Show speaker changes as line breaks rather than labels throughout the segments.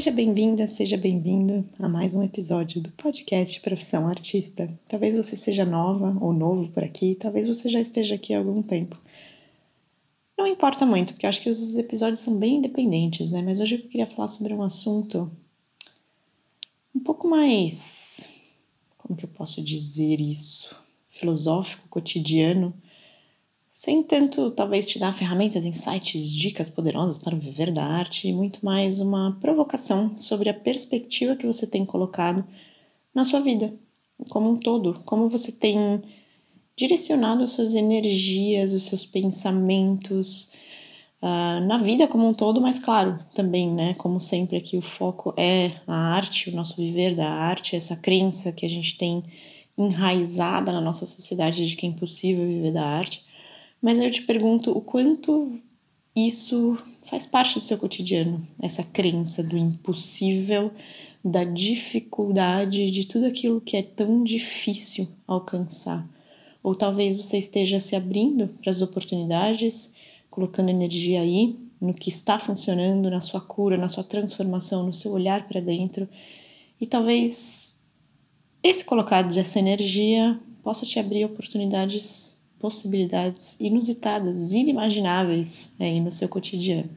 Seja bem-vinda, seja bem-vindo a mais um episódio do podcast Profissão Artista. Talvez você seja nova ou novo por aqui, talvez você já esteja aqui há algum tempo. Não importa muito, porque eu acho que os episódios são bem independentes, né? Mas hoje eu queria falar sobre um assunto um pouco mais. Como que eu posso dizer isso? Filosófico, cotidiano sem tanto talvez te dar ferramentas, insights, dicas poderosas para viver da arte e muito mais uma provocação sobre a perspectiva que você tem colocado na sua vida como um todo, como você tem direcionado as suas energias, os seus pensamentos uh, na vida como um todo, mas claro, também, né, como sempre aqui o foco é a arte, o nosso viver da arte, essa crença que a gente tem enraizada na nossa sociedade de que é impossível viver da arte mas eu te pergunto o quanto isso faz parte do seu cotidiano, essa crença do impossível, da dificuldade, de tudo aquilo que é tão difícil alcançar. Ou talvez você esteja se abrindo para as oportunidades, colocando energia aí no que está funcionando, na sua cura, na sua transformação, no seu olhar para dentro. E talvez esse colocado dessa energia possa te abrir oportunidades possibilidades inusitadas, inimagináveis aí no seu cotidiano.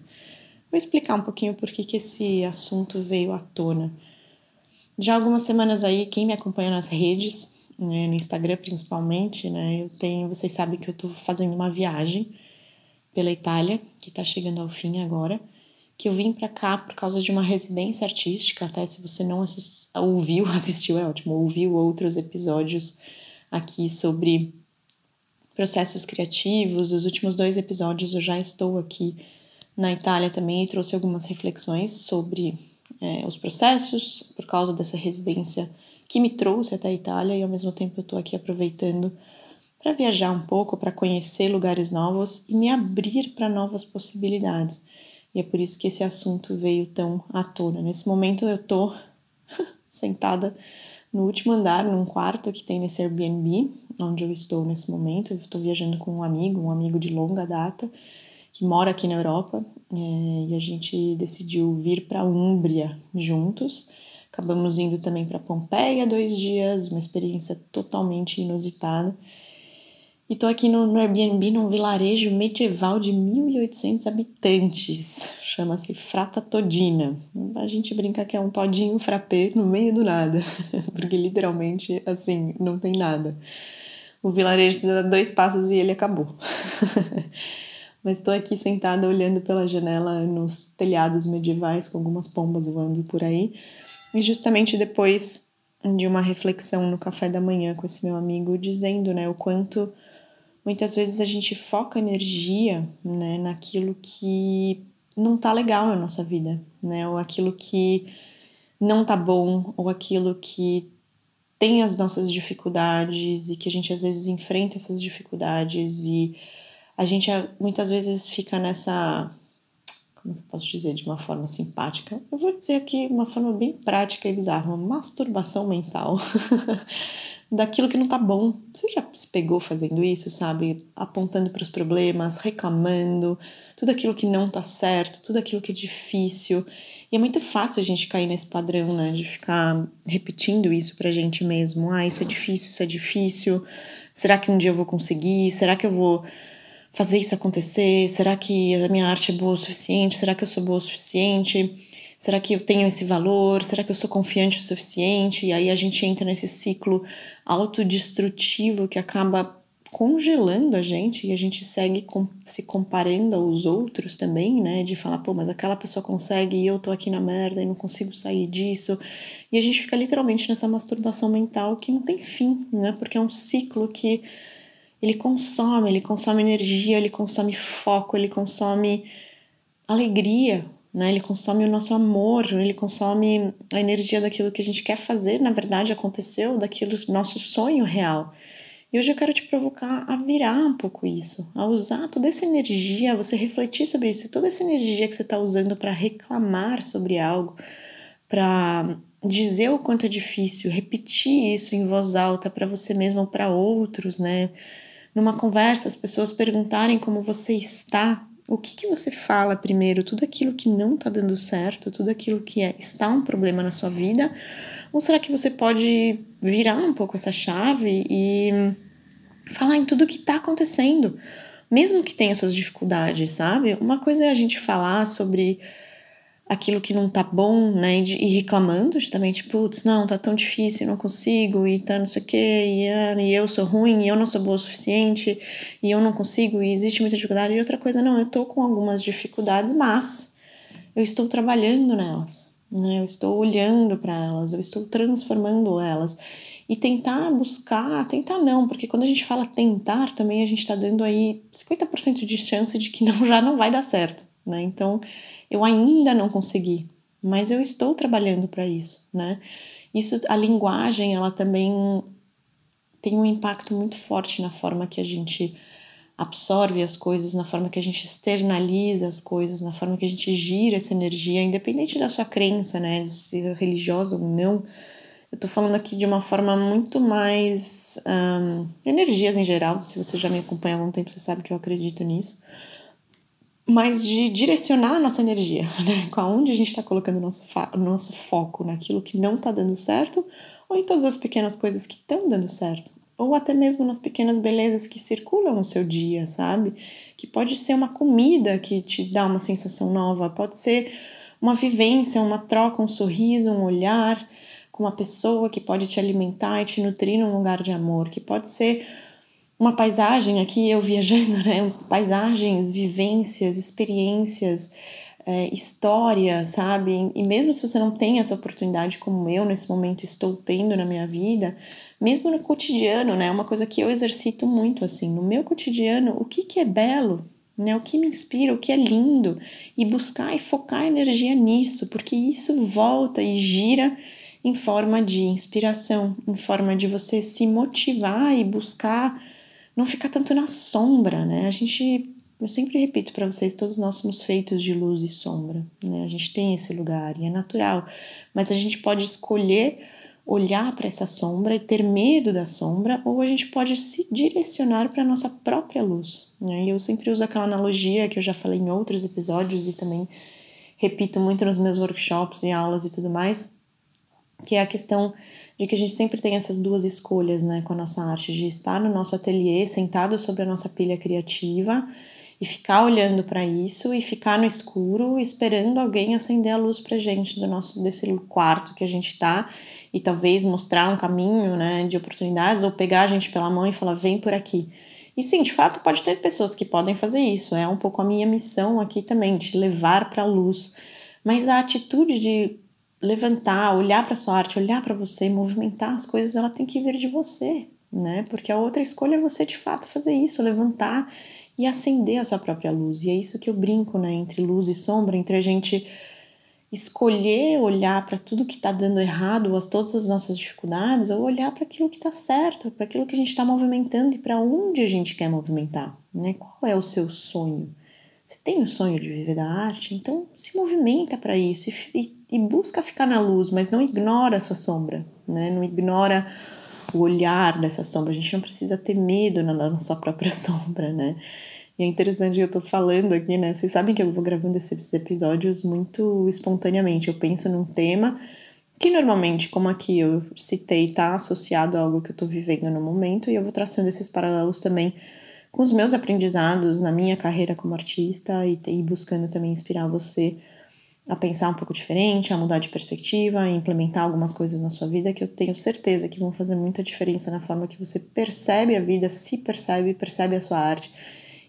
Vou explicar um pouquinho por que, esse assunto veio à tona. Já há algumas semanas aí, quem me acompanha nas redes, né, no Instagram principalmente, né, eu tenho, vocês sabem que eu estou fazendo uma viagem pela Itália, que está chegando ao fim agora, que eu vim para cá por causa de uma residência artística, até se você não assist, ouviu, assistiu, é ótimo, ouviu outros episódios aqui sobre processos criativos. Os últimos dois episódios eu já estou aqui na Itália também e trouxe algumas reflexões sobre é, os processos por causa dessa residência que me trouxe até a Itália e ao mesmo tempo eu estou aqui aproveitando para viajar um pouco, para conhecer lugares novos e me abrir para novas possibilidades. E é por isso que esse assunto veio tão à tona. Nesse momento eu estou sentada no último andar, num quarto que tem nesse Airbnb, onde eu estou nesse momento. Eu estou viajando com um amigo, um amigo de longa data, que mora aqui na Europa, é, e a gente decidiu vir para a Úmbria juntos. Acabamos indo também para Pompeia dois dias, uma experiência totalmente inusitada. E tô aqui no, no Airbnb num vilarejo medieval de 1.800 habitantes. Chama-se Frata Todina. A gente brinca que é um todinho frappé no meio do nada, porque literalmente, assim, não tem nada. O vilarejo dá dois passos e ele acabou. Mas estou aqui sentada olhando pela janela nos telhados medievais com algumas pombas voando por aí. E justamente depois de uma reflexão no café da manhã com esse meu amigo, dizendo né, o quanto muitas vezes a gente foca energia né, naquilo que não tá legal na nossa vida, né? Ou aquilo que não tá bom, ou aquilo que tem as nossas dificuldades e que a gente às vezes enfrenta essas dificuldades e a gente muitas vezes fica nessa como que eu posso dizer de uma forma simpática? Eu vou dizer aqui uma forma bem prática e bizarra, uma masturbação mental. daquilo que não tá bom. Você já se pegou fazendo isso, sabe? Apontando para os problemas, reclamando, tudo aquilo que não tá certo, tudo aquilo que é difícil. E é muito fácil a gente cair nesse padrão, né? De ficar repetindo isso pra gente mesmo. Ah, isso é difícil, isso é difícil. Será que um dia eu vou conseguir? Será que eu vou fazer isso acontecer? Será que a minha arte é boa o suficiente? Será que eu sou boa o suficiente? Será que eu tenho esse valor? Será que eu sou confiante o suficiente? E aí a gente entra nesse ciclo autodestrutivo que acaba congelando a gente e a gente segue com, se comparando aos outros também, né? De falar, pô, mas aquela pessoa consegue e eu tô aqui na merda e não consigo sair disso. E a gente fica literalmente nessa masturbação mental que não tem fim, né? Porque é um ciclo que ele consome, ele consome energia, ele consome foco, ele consome alegria, né? Ele consome o nosso amor, ele consome a energia daquilo que a gente quer fazer, na verdade aconteceu, daquilo nosso sonho real. E hoje eu quero te provocar a virar um pouco isso, a usar toda essa energia, você refletir sobre isso, toda essa energia que você está usando para reclamar sobre algo, para dizer o quanto é difícil, repetir isso em voz alta para você mesmo ou para outros, né? Numa conversa, as pessoas perguntarem como você está, O que, que você fala primeiro? Tudo aquilo que não está dando certo, tudo aquilo que é, está um problema na sua vida? Ou será que você pode virar um pouco essa chave e falar em tudo que está acontecendo? Mesmo que tenha suas dificuldades, sabe? Uma coisa é a gente falar sobre aquilo que não tá bom, né? E, e reclamando justamente, putz, não, tá tão difícil, não consigo, e tá não sei o quê, e, ah, e eu sou ruim, e eu não sou boa o suficiente, e eu não consigo, e existe muita dificuldade. E outra coisa, não, eu tô com algumas dificuldades, mas eu estou trabalhando nelas, né? Eu estou olhando para elas, eu estou transformando elas. E tentar buscar, tentar não, porque quando a gente fala tentar, também a gente está dando aí 50% de chance de que não já não vai dar certo, né? Então, eu ainda não consegui, mas eu estou trabalhando para isso, né? Isso, a linguagem, ela também tem um impacto muito forte na forma que a gente absorve as coisas, na forma que a gente externaliza as coisas, na forma que a gente gira essa energia, independente da sua crença, né, se é religiosa ou não. Eu tô falando aqui de uma forma muito mais um, energias em geral. Se você já me acompanha há algum tempo, você sabe que eu acredito nisso mas de direcionar a nossa energia, né? Com aonde a gente está colocando o nosso, nosso foco naquilo que não está dando certo, ou em todas as pequenas coisas que estão dando certo, ou até mesmo nas pequenas belezas que circulam no seu dia, sabe? Que pode ser uma comida que te dá uma sensação nova, pode ser uma vivência, uma troca, um sorriso, um olhar com uma pessoa que pode te alimentar e te nutrir num lugar de amor, que pode ser uma paisagem aqui, eu viajando, né? Paisagens, vivências, experiências, é, história, sabe? E mesmo se você não tem essa oportunidade como eu nesse momento estou tendo na minha vida, mesmo no cotidiano, né? Uma coisa que eu exercito muito assim, no meu cotidiano, o que que é belo, né? O que me inspira, o que é lindo e buscar e focar energia nisso, porque isso volta e gira em forma de inspiração, em forma de você se motivar e buscar não ficar tanto na sombra, né? A gente, eu sempre repito para vocês, todos nós somos feitos de luz e sombra, né? A gente tem esse lugar e é natural, mas a gente pode escolher olhar para essa sombra e ter medo da sombra, ou a gente pode se direcionar para a nossa própria luz. Né? E eu sempre uso aquela analogia que eu já falei em outros episódios e também repito muito nos meus workshops e aulas e tudo mais, que é a questão de que a gente sempre tem essas duas escolhas, né, com a nossa arte, de estar no nosso ateliê, sentado sobre a nossa pilha criativa e ficar olhando para isso e ficar no escuro esperando alguém acender a luz pra gente do nosso desse quarto que a gente tá e talvez mostrar um caminho, né, de oportunidades ou pegar a gente pela mão e falar vem por aqui. E sim, de fato, pode ter pessoas que podem fazer isso. É um pouco a minha missão aqui também, de levar para a luz. Mas a atitude de levantar, olhar para sua arte, olhar para você, movimentar as coisas, ela tem que vir de você, né? Porque a outra escolha é você de fato fazer isso, levantar e acender a sua própria luz. E é isso que eu brinco, né, entre luz e sombra, entre a gente escolher olhar para tudo que está dando errado, ou todas as nossas dificuldades, ou olhar para aquilo que está certo, para aquilo que a gente está movimentando e para onde a gente quer movimentar, né? Qual é o seu sonho? Você tem o sonho de viver da arte? Então se movimenta para isso e, e, busca ficar na luz, mas não ignora a sua sombra, né? Não ignora o olhar dessa sombra. A gente não precisa ter medo na nossa própria sombra, né? E é interessante eu tô falando aqui, né? Vocês sabem que eu vou gravando esses episódios muito espontaneamente. Eu penso num tema que normalmente, como aqui eu citei, tá associado a algo que eu tô vivendo no momento, e eu vou traçando esses paralelos também com os meus aprendizados na minha carreira como artista e, e buscando também inspirar você a pensar um pouco diferente, a mudar de perspectiva, a implementar algumas coisas na sua vida que eu tenho certeza que vão fazer muita diferença na forma que você percebe a vida, se percebe, percebe a sua arte.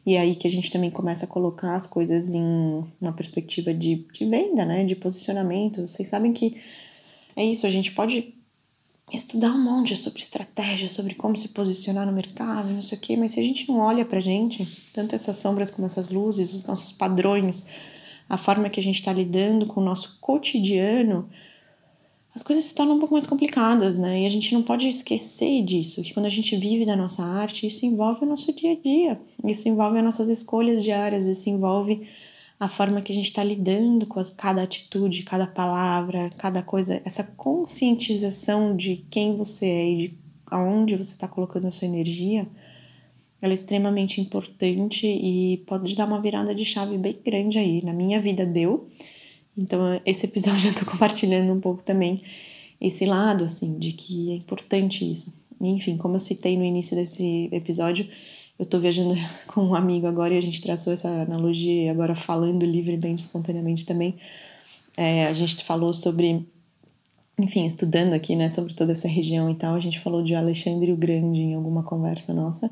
E é aí que a gente também começa a colocar as coisas em uma perspectiva de, de venda, né? De posicionamento. Vocês sabem que é isso, a gente pode estudar um monte sobre estratégia, sobre como se posicionar no mercado, não sei o quê, mas se a gente não olha pra gente, tanto essas sombras como essas luzes, os nossos padrões, a forma que a gente está lidando com o nosso cotidiano, as coisas se tornam um pouco mais complicadas, né? E a gente não pode esquecer disso, que quando a gente vive da nossa arte, isso envolve o nosso dia a dia, isso envolve as nossas escolhas diárias, isso envolve a forma que a gente está lidando com as, cada atitude, cada palavra, cada coisa, essa conscientização de quem você é e de aonde você está colocando a sua energia, ela é extremamente importante e pode dar uma virada de chave bem grande aí. Na minha vida deu. Então, esse episódio eu tô compartilhando um pouco também esse lado, assim, de que é importante isso. Enfim, como eu citei no início desse episódio, eu tô viajando com um amigo agora e a gente traçou essa analogia, agora falando livremente, espontaneamente também. É, a gente falou sobre, enfim, estudando aqui, né, sobre toda essa região e tal, a gente falou de Alexandre o Grande em alguma conversa nossa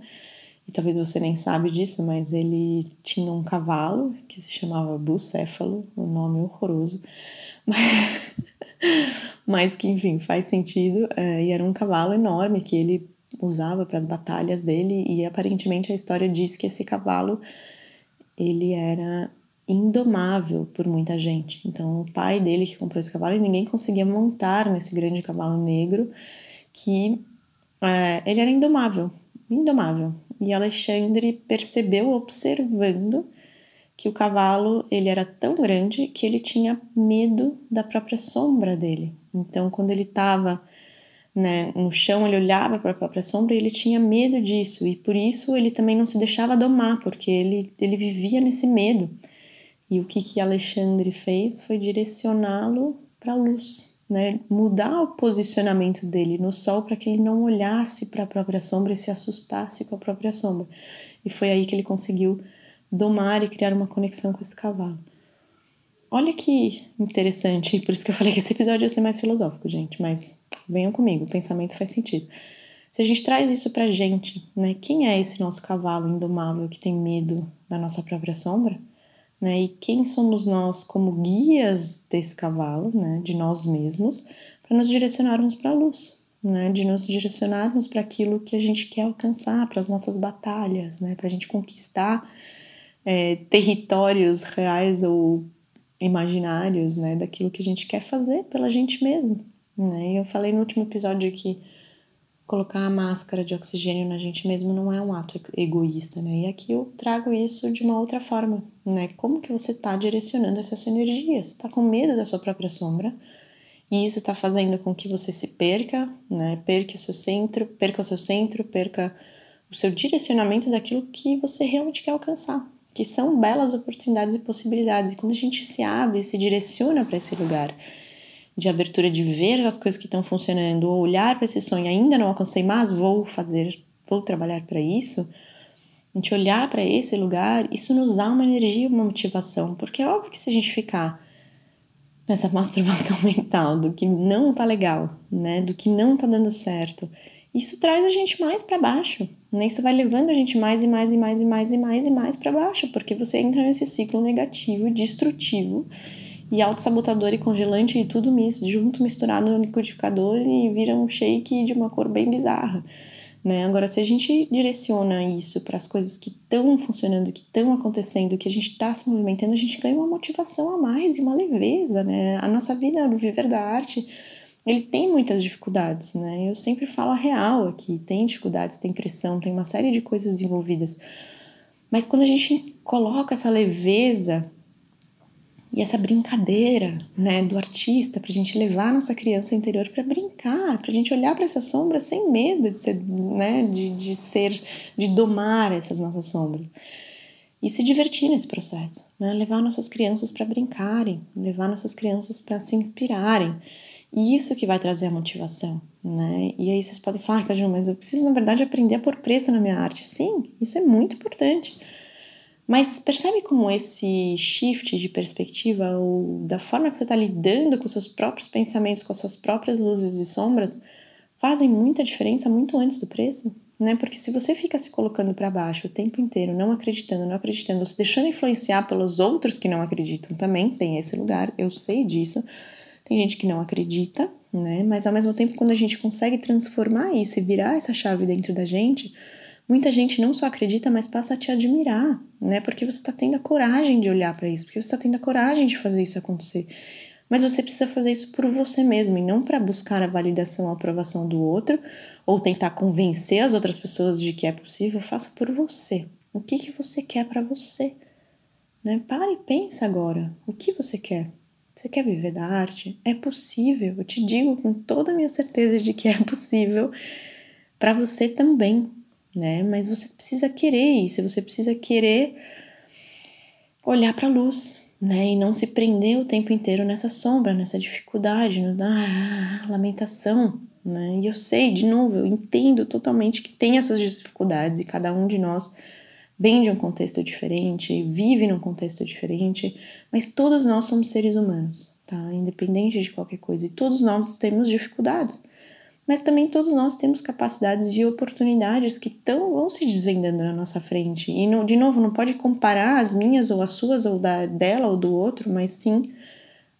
e talvez você nem sabe disso, mas ele tinha um cavalo que se chamava Bucéfalo, um nome horroroso, mas, mas que enfim faz sentido. É, e era um cavalo enorme que ele usava para as batalhas dele e aparentemente a história diz que esse cavalo ele era indomável por muita gente. Então o pai dele que comprou esse cavalo e ninguém conseguia montar nesse grande cavalo negro que é, ele era indomável, indomável. E Alexandre percebeu observando que o cavalo ele era tão grande que ele tinha medo da própria sombra dele. Então, quando ele estava né, no chão, ele olhava para a própria sombra e ele tinha medo disso. E por isso ele também não se deixava domar, porque ele, ele vivia nesse medo. E o que, que Alexandre fez foi direcioná-lo para a luz né, mudar o posicionamento dele no sol para que ele não olhasse para a própria sombra e se assustasse com a própria sombra. E foi aí que ele conseguiu domar e criar uma conexão com esse cavalo. Olha que interessante, por isso que eu falei que esse episódio ia ser mais filosófico, gente, mas venham comigo, o pensamento faz sentido. Se a gente traz isso pra gente, né, quem é esse nosso cavalo indomável que tem medo da nossa própria sombra? né? E quem somos nós como guias desse cavalo, né? De nós mesmos, para nos direcionarmos para a luz, né? De nos direcionarmos para aquilo que a gente quer alcançar, para as nossas batalhas, né? Para a gente conquistar é, territórios reais ou imaginários, né? Daquilo que a gente quer fazer pela gente mesmo, né? Eu falei no último episódio que colocar a máscara de oxigênio na gente mesmo não é um ato egoísta, né? E aqui eu trago isso de uma outra forma, né? Como que você está direcionando essa sua energia? Você está com medo da sua própria sombra e isso está fazendo com que você se perca, né? Perca o seu centro, perca o seu centro, perca o seu direcionamento daquilo que você realmente quer alcançar, que são belas oportunidades e possibilidades. E quando a gente se abre se direciona para esse lugar, de abertura de ver as coisas que estão funcionando, ou olhar para esse sonho, ainda não alcancei, mas vou fazer, vou trabalhar para isso. A gente olhar para esse lugar, isso nos dá uma energia, uma motivação, porque é óbvio que se a gente ficar nessa masturbação mental do que não tá legal, né, do que não tá dando certo, isso traz a gente mais para baixo, né? Isso vai levando a gente mais e mais e mais e mais e mais e mais para baixo, porque você entra nesse ciclo negativo, destrutivo e auto-sabotador e congelante e tudo misto, junto misturado no liquidificador e vira um shake de uma cor bem bizarra. Né? Agora, se a gente direciona isso para as coisas que estão funcionando, que estão acontecendo, que a gente está se movimentando, a gente ganha uma motivação a mais e uma leveza. Né? A nossa vida no viver da arte ele tem muitas dificuldades, né? Eu sempre falo a real aqui, tem dificuldades, tem pressão, tem uma série de coisas envolvidas. Mas quando a gente coloca essa leveza e essa brincadeira, né, do artista, para a gente levar nossa criança interior para brincar, para a gente olhar para essa sombra sem medo de ser, né, de, de ser, de domar essas nossas sombras. E se divertir nesse processo, né? levar nossas crianças para brincarem, levar nossas crianças para se inspirarem. E isso que vai trazer a motivação, né? E aí vocês podem falar, ah, Caju, mas eu preciso, na verdade, aprender a pôr preço na minha arte. Sim, isso é muito importante. Mas percebe como esse shift de perspectiva ou da forma que você está lidando com seus próprios pensamentos, com as suas próprias luzes e sombras, fazem muita diferença muito antes do preço? Né? Porque se você fica se colocando para baixo o tempo inteiro, não acreditando, não acreditando, se deixando influenciar pelos outros que não acreditam, também tem esse lugar, eu sei disso. Tem gente que não acredita, né? Mas ao mesmo tempo, quando a gente consegue transformar isso e virar essa chave dentro da gente, muita gente não só acredita, mas passa a te admirar, né? Porque você está tendo a coragem de olhar para isso, porque você está tendo a coragem de fazer isso acontecer. Mas você precisa fazer isso por você mesmo e não para buscar a validação, a aprovação do outro ou tentar convencer as outras pessoas de que é possível. Faça por você. O que, que você quer para você? Né? Pare e pensa agora. O que você quer? Você quer viver da arte? É possível. Eu te digo com toda a minha certeza de que é possível para você também né? Mas você precisa querer isso, você precisa querer olhar para a luz, né? E não se prender o tempo inteiro nessa sombra, nessa dificuldade, na lamentação, né? E eu sei, de novo, eu entendo totalmente que tem as suas dificuldades e cada um de nós vem de um contexto diferente, vive num contexto diferente, mas todos nós somos seres humanos, tá? Independente de qualquer coisa, e todos nós temos dificuldades mas também todos nós temos capacidades e oportunidades que tão, vão se desvendando na nossa frente. E, de novo, não pode comparar as minhas ou as suas, ou da, dela ou do outro, mas sim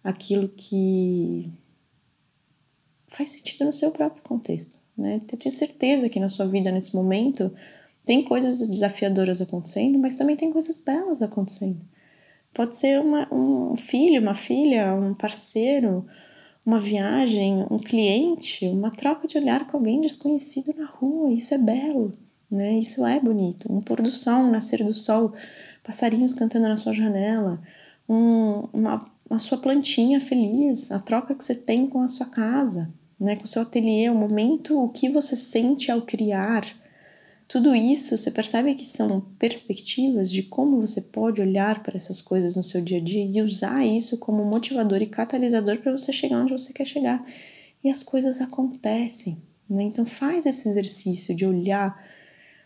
aquilo que faz sentido no seu próprio contexto. Né? Eu tenho certeza que na sua vida, nesse momento, tem coisas desafiadoras acontecendo, mas também tem coisas belas acontecendo. Pode ser uma, um filho, uma filha, um parceiro, uma viagem, um cliente, uma troca de olhar com alguém desconhecido na rua. Isso é belo, né? Isso é bonito. Um pôr do sol, um nascer do sol, passarinhos cantando na sua janela, um, uma, a sua plantinha feliz, a troca que você tem com a sua casa, né? Com o seu ateliê, o momento, o que você sente ao criar tudo isso, você percebe que são perspectivas de como você pode olhar para essas coisas no seu dia a dia e usar isso como motivador e catalisador para você chegar onde você quer chegar. E as coisas acontecem, né? Então faz esse exercício de olhar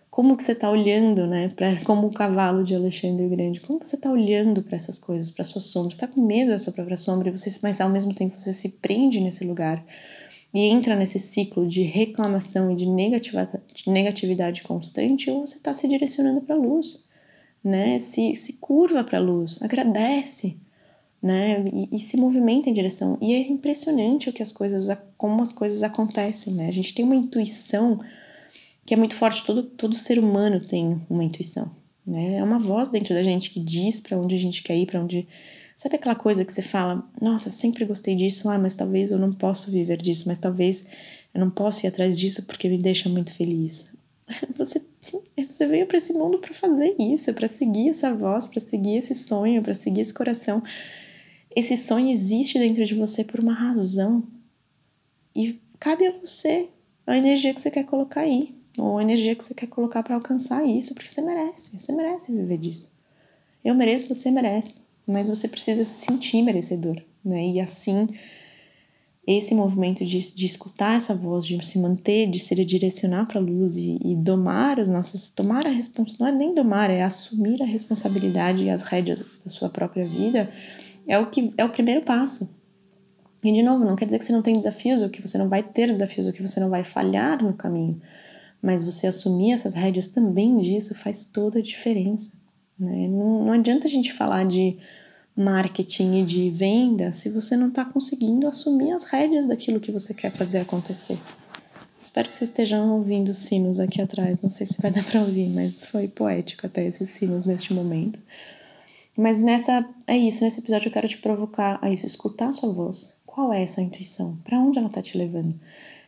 como que você está olhando, né? Pra, como o cavalo de Alexandre o Grande, como você está olhando para essas coisas, para sua sombra, você está com medo da sua própria sombra, e você, mas ao mesmo tempo você se prende nesse lugar e entra nesse ciclo de reclamação e de de negatividade constante, ou você está se direcionando para a luz, né? Se, se curva para a luz, agradece, né? E, e, se movimenta em direção. E é impressionante o que as coisas, como as coisas acontecem, né? A gente tem uma intuição que é muito forte. Todo, todo ser humano tem uma intuição, né? É uma voz dentro da gente que diz para onde a gente quer ir, para onde Sabe aquela coisa que você fala, nossa, sempre gostei disso, ah, mas talvez eu não possa viver disso, mas talvez eu não possa ir atrás disso porque me deixa muito feliz. Você, você veio para esse mundo para fazer isso, para seguir essa voz, para seguir esse sonho, para seguir esse coração. Esse sonho existe dentro de você por uma razão. E cabe a você a energia que você quer colocar aí, ou a energia que você quer colocar para alcançar isso, porque você merece, você merece viver disso. Eu mereço, você merece mas você precisa se sentir merecedor, né? E assim, esse movimento de, de escutar essa voz, de se manter, de se direcionar para a luz e, e, domar as nossas, tomar a responsabilidade, não é nem domar, é assumir a responsabilidade e as rédeas da sua própria vida, é o que é o primeiro passo. E de novo, não quer dizer que você não tem desafios ou que você não vai ter desafios ou que você não vai falhar no caminho, mas você assumir essas rédeas também disso faz toda a diferença. Né? Não, não adianta a gente falar de marketing e de venda se você não está conseguindo assumir as rédeas daquilo que você quer fazer acontecer. Espero que vocês estejam ouvindo sinos aqui atrás. Não sei se vai dar para ouvir, mas foi poético até esses sinos neste momento. Mas nessa é isso, nesse episódio eu quero te provocar a isso, escutar a sua voz. Qual é essa intuição? Para onde ela está te levando?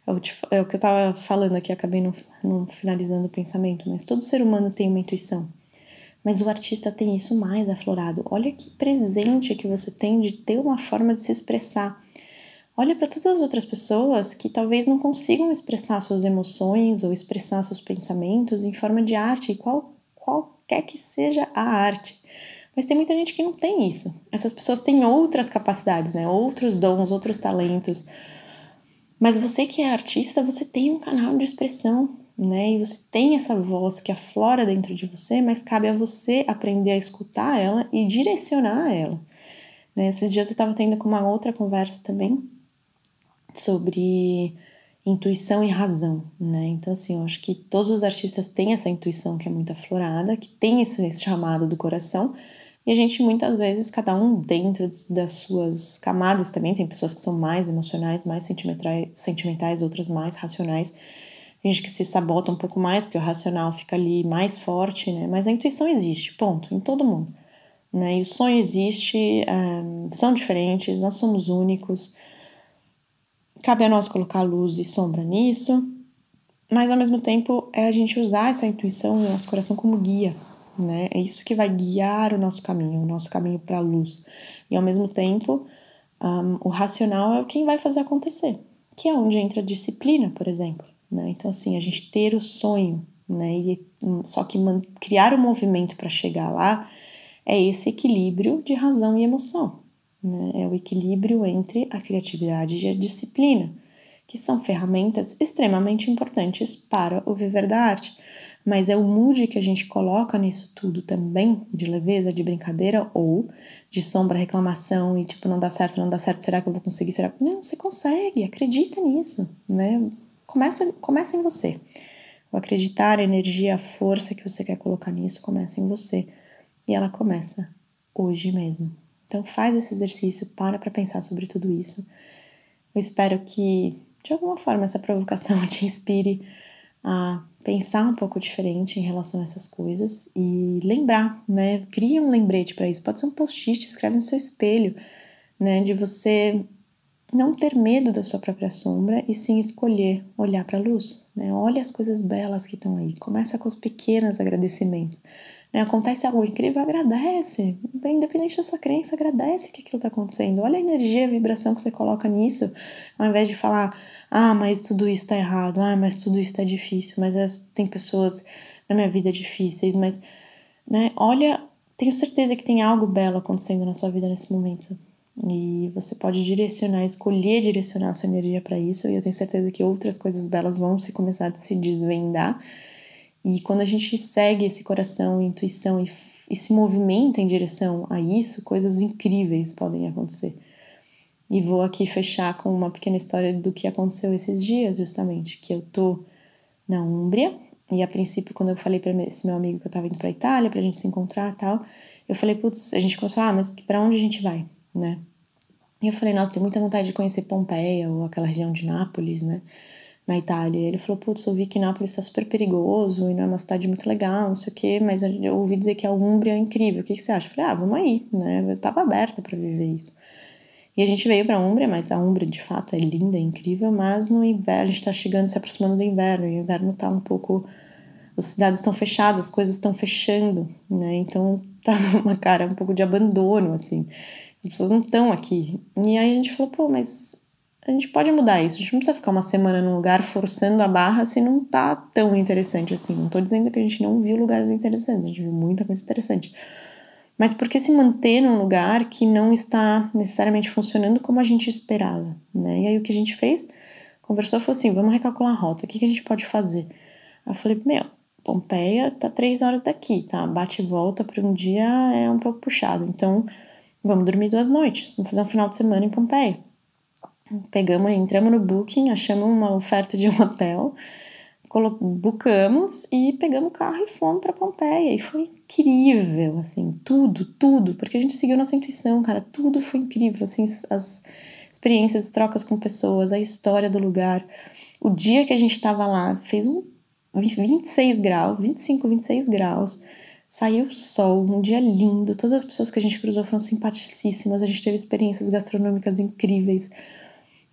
É, é o que eu estava falando aqui, acabei não finalizando o pensamento, mas todo ser humano tem uma intuição. Mas o artista tem isso mais aflorado. Olha que presente que você tem de ter uma forma de se expressar. Olha para todas as outras pessoas que talvez não consigam expressar suas emoções ou expressar seus pensamentos em forma de arte, qual, qualquer que seja a arte. Mas tem muita gente que não tem isso. Essas pessoas têm outras capacidades, né? Outros dons, outros talentos. Mas você que é artista, você tem um canal de expressão né? E você tem essa voz que aflora dentro de você, mas cabe a você aprender a escutar ela e direcionar ela. Né? Esses dias eu estava tendo com uma outra conversa também sobre intuição e razão, né? Então, assim, eu acho que todos os artistas têm essa intuição que é muito aflorada, que tem esse chamado do coração, e a gente muitas vezes, cada um dentro das suas camadas também, tem pessoas que são mais emocionais, mais sentimentais, outras mais racionais. Gente que se sabota um pouco mais, porque o racional fica ali mais forte, né? Mas a intuição existe, ponto, em todo mundo. Né? E o sonho existe, um, eh, são diferentes, nós somos únicos. Cabe a nós colocar luz e sombra nisso, mas ao mesmo tempo é a gente usar essa intuição e o nosso coração como guia, né? É isso que vai guiar o nosso caminho, o nosso caminho para a luz. E ao mesmo tempo, um, o racional é quem vai fazer acontecer, que é onde entra a disciplina, por exemplo. Né? Então, assim, a gente ter o sonho, né? E, hum, só que criar o um movimento para chegar lá é esse equilíbrio de razão e emoção, né? É o equilíbrio entre a criatividade e a disciplina, que são ferramentas extremamente importantes para o viver da arte. Mas é o mood que a gente coloca nisso tudo também, de leveza, de brincadeira ou de sombra, reclamação e tipo, não dá certo, não dá certo, será que eu vou conseguir? Será que. Não, você consegue, acredita nisso, né? Começa, começa em você. O acreditar, a energia, a força que você quer colocar nisso começa em você. E ela começa hoje mesmo. Então faz esse exercício, para para pensar sobre tudo isso. Eu espero que de alguma forma essa provocação te inspire a pensar um pouco diferente em relação a essas coisas e lembrar, né? Cria um lembrete para isso. Pode ser um post-it, escreve no seu espelho, né? De você não ter medo da sua própria sombra e sim escolher olhar para a luz, né? Olha as coisas belas que estão aí. Começa com os pequenos agradecimentos. Né? Acontece algo incrível, agradece. Independente da sua crença, agradece que aquilo está acontecendo. Olha a energia, a vibração que você coloca nisso, ao invés de falar, ah, mas tudo isso está errado, ah, mas tudo isso está difícil, mas tem pessoas na minha vida difíceis, mas, né? Olha, tenho certeza que tem algo belo acontecendo na sua vida nesse momento. E você pode direcionar, escolher direcionar a sua energia para isso, e eu tenho certeza que outras coisas belas vão se começar a se desvendar. E quando a gente segue esse coração, intuição e, e se movimenta em direção a isso, coisas incríveis podem acontecer. E vou aqui fechar com uma pequena história do que aconteceu esses dias, justamente, que eu tô na Úmbria, e a princípio, quando eu falei para esse meu amigo que eu tava indo pra Itália, pra gente se encontrar tal, eu falei, putz, a gente começou, ah, mas para onde a gente vai, né? E eu falei, nossa, tenho muita vontade de conhecer Pompeia ou aquela região de Nápoles, né? Na Itália. Ele falou, putz, eu vi que Nápoles está super perigoso e não é uma cidade muito legal, não sei o quê, mas eu ouvi dizer que a Úmbria é incrível. O que, que você acha? Eu falei, ah, vamos aí, né? Eu tava aberta para viver isso. E a gente veio para a Úmbria, mas a Úmbria de fato é linda, é incrível, mas no inverno, a gente está chegando, se aproximando do inverno, e o inverno está um pouco. As cidades estão fechadas, as coisas estão fechando, né? Então tá uma cara um pouco de abandono, assim as pessoas não estão aqui. E aí a gente falou, pô, mas a gente pode mudar isso. A gente não precisa ficar uma semana num lugar forçando a barra se não tá tão interessante assim. Não tô dizendo que a gente não viu lugares interessantes, a gente viu muita coisa interessante. Mas por que se manter num lugar que não está necessariamente funcionando como a gente esperava, né? E aí o que a gente fez? Conversou falou assim: vamos recalcular a rota, o que, a gente pode fazer? Aí eu falei: meu, Pompeia tá três horas daqui, tá? Bate e volta por um dia é um pouco puxado. Então Vamos dormir duas noites, vamos fazer um final de semana em Pompeia. Pegamos, entramos no Booking, achamos uma oferta de um hotel, bucamos e pegamos o carro e fomos para Pompeia. E foi incrível, assim, tudo, tudo, porque a gente seguiu nossa intuição, cara, tudo foi incrível, assim, as experiências, as trocas com pessoas, a história do lugar. O dia que a gente estava lá, fez um 26 graus, 25, 26 graus. Saiu sol, um dia lindo, todas as pessoas que a gente cruzou foram simpaticíssimas, a gente teve experiências gastronômicas incríveis.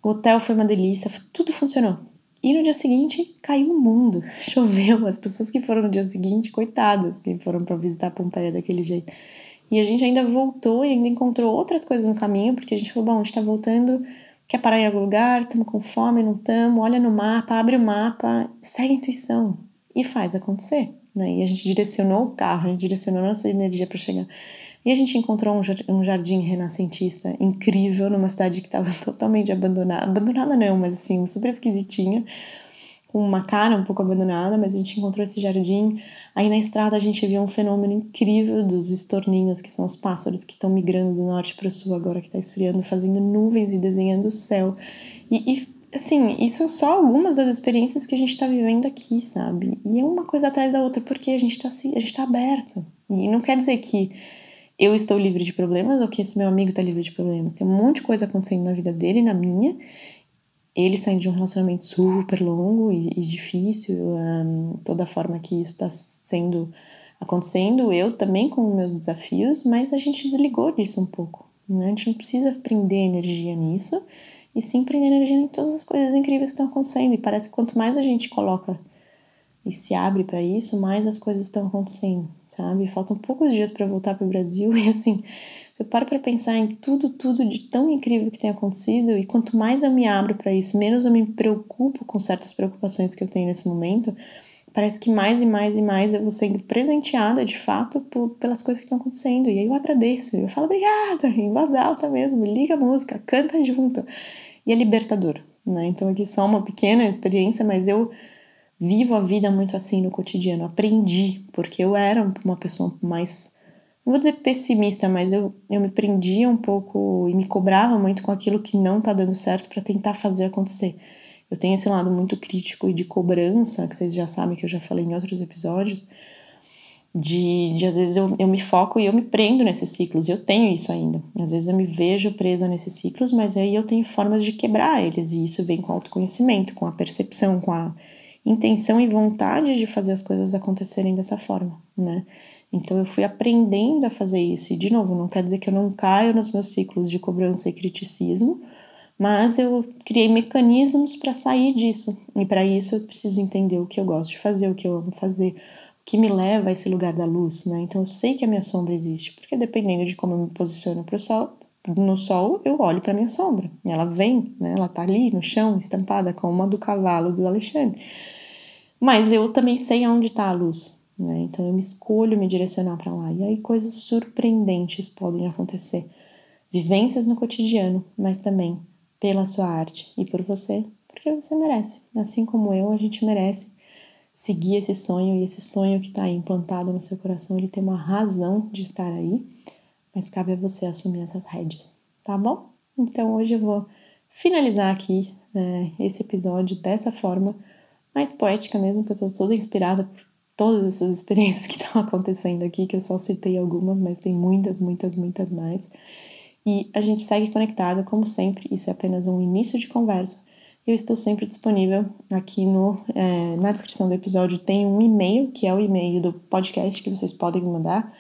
O hotel foi uma delícia, tudo funcionou. E no dia seguinte caiu o mundo, choveu. As pessoas que foram no dia seguinte, coitadas, que foram para visitar Pompeia daquele jeito. E a gente ainda voltou e ainda encontrou outras coisas no caminho, porque a gente falou: bom, a gente tá voltando, quer parar em algum lugar, estamos com fome, não estamos, olha no mapa, abre o mapa, segue a intuição. E faz acontecer né? E a gente direcionou o carro, a gente direcionou nossa energia para chegar. E a gente encontrou um jardim renascentista incrível numa cidade que estava totalmente abandonada. Abandonada não, mas assim, super esquisitinha. Com uma cara um pouco abandonada, mas a gente encontrou esse jardim. Aí na estrada a gente viu um fenômeno incrível dos estorninhos, que são os pássaros que estão migrando do norte para o sul agora que está esfriando, fazendo nuvens e desenhando o céu. E, e assim, isso são só algumas das experiências que a gente está vivendo aqui, sabe? E é uma coisa atrás da outra, porque a gente está a gente tá aberto. E não quer dizer que eu estou livre de problemas ou que esse meu amigo está livre de problemas. Tem um monte de coisa acontecendo na vida dele e na minha. Ele saindo de um relacionamento super longo e, e difícil, um, toda forma que isso está sendo acontecendo, eu também com meus desafios, mas a gente desligou disso um pouco. Né? A gente não precisa prender energia nisso e sim prender energia em todas as coisas incríveis que estão acontecendo. E parece que quanto mais a gente coloca e se abre para isso, mais as coisas estão acontecendo, sabe? Faltam poucos dias para voltar para o Brasil e assim, você para para pensar em tudo, tudo de tão incrível que tem acontecido e quanto mais eu me abro para isso, menos eu me preocupo com certas preocupações que eu tenho nesse momento, parece que mais e mais e mais eu vou sendo presenteada de fato por, pelas coisas que estão acontecendo. E aí eu agradeço, eu falo obrigada, em voz alta mesmo, liga a música, canta junto. E é libertador, né? Então aqui só uma pequena experiência, mas eu vivo a vida muito assim no cotidiano. Aprendi, porque eu era uma pessoa mais, não vou dizer pessimista, mas eu, eu me prendia um pouco e me cobrava muito com aquilo que não tá dando certo para tentar fazer acontecer. Eu tenho esse lado muito crítico e de cobrança, que vocês já sabem que eu já falei em outros episódios, de, de às vezes eu, eu me foco e eu me prendo nesses ciclos, e eu tenho isso ainda. Às vezes eu me vejo presa nesses ciclos, mas aí eu tenho formas de quebrar eles, e isso vem com autoconhecimento, com a percepção, com a intenção e vontade de fazer as coisas acontecerem dessa forma, né? Então eu fui aprendendo a fazer isso, e de novo, não quer dizer que eu não caio nos meus ciclos de cobrança e criticismo, mas eu criei mecanismos para sair disso. E para isso eu preciso entender o que eu gosto de fazer, o que eu amo fazer, que me leva a esse lugar da luz, né? Então eu sei que a minha sombra existe, porque dependendo de como eu me posiciono pro sol, no sol, eu olho para minha sombra. Ela vem, né? Ela tá ali no chão, estampada como uma do cavalo do Alexandre. Mas eu também sei onde está a luz, né? Então eu me escolho me direcionar para lá. E aí coisas surpreendentes podem acontecer. Vivências no cotidiano, mas também pela sua arte e por você, porque você merece. Assim como eu, a gente merece seguir esse sonho e esse sonho que está implantado no seu coração, ele tem uma razão de estar aí, mas cabe a você assumir essas rédeas, tá bom? Então hoje eu vou finalizar aqui é, esse episódio dessa forma mais poética mesmo, que eu tô toda inspirada por todas essas experiências que estão acontecendo aqui, que eu só citei algumas, mas tem muitas, muitas, muitas mais. E a gente segue conectado, como sempre, isso é apenas um início de conversa. Eu estou sempre disponível aqui no, é, na descrição do episódio tem um e-mail, que é o e-mail do podcast que vocês podem me mandar.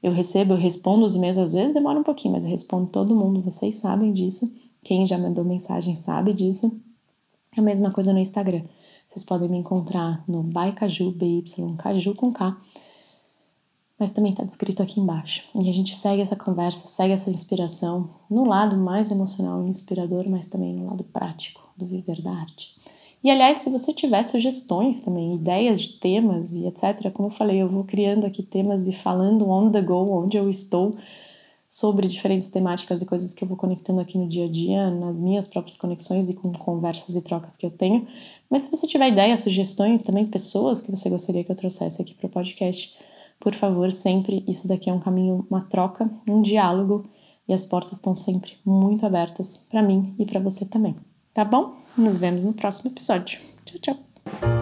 Eu recebo, eu respondo os e-mails, às vezes demora um pouquinho, mas eu respondo todo mundo, vocês sabem disso. Quem já mandou mensagem sabe disso. É a mesma coisa no Instagram. Vocês podem me encontrar no BYCaju com K mas também está descrito aqui embaixo. E a gente segue essa conversa, segue essa inspiração no lado mais emocional e inspirador, mas também no lado prático do viver da arte. E aliás, se você tiver sugestões também, ideias de temas e etc., como eu falei, eu vou criando aqui temas e falando on the go, onde eu estou, sobre diferentes temáticas e coisas que eu vou conectando aqui no dia a dia, nas minhas próprias conexões e com conversas e trocas que eu tenho. Mas se você tiver ideias, sugestões, também pessoas que você gostaria que eu trouxesse aqui para o podcast, por favor, sempre isso daqui é um caminho, uma troca, um diálogo e as portas estão sempre muito abertas para mim e para você também. Tá bom? Nos vemos no próximo episódio. Tchau, tchau.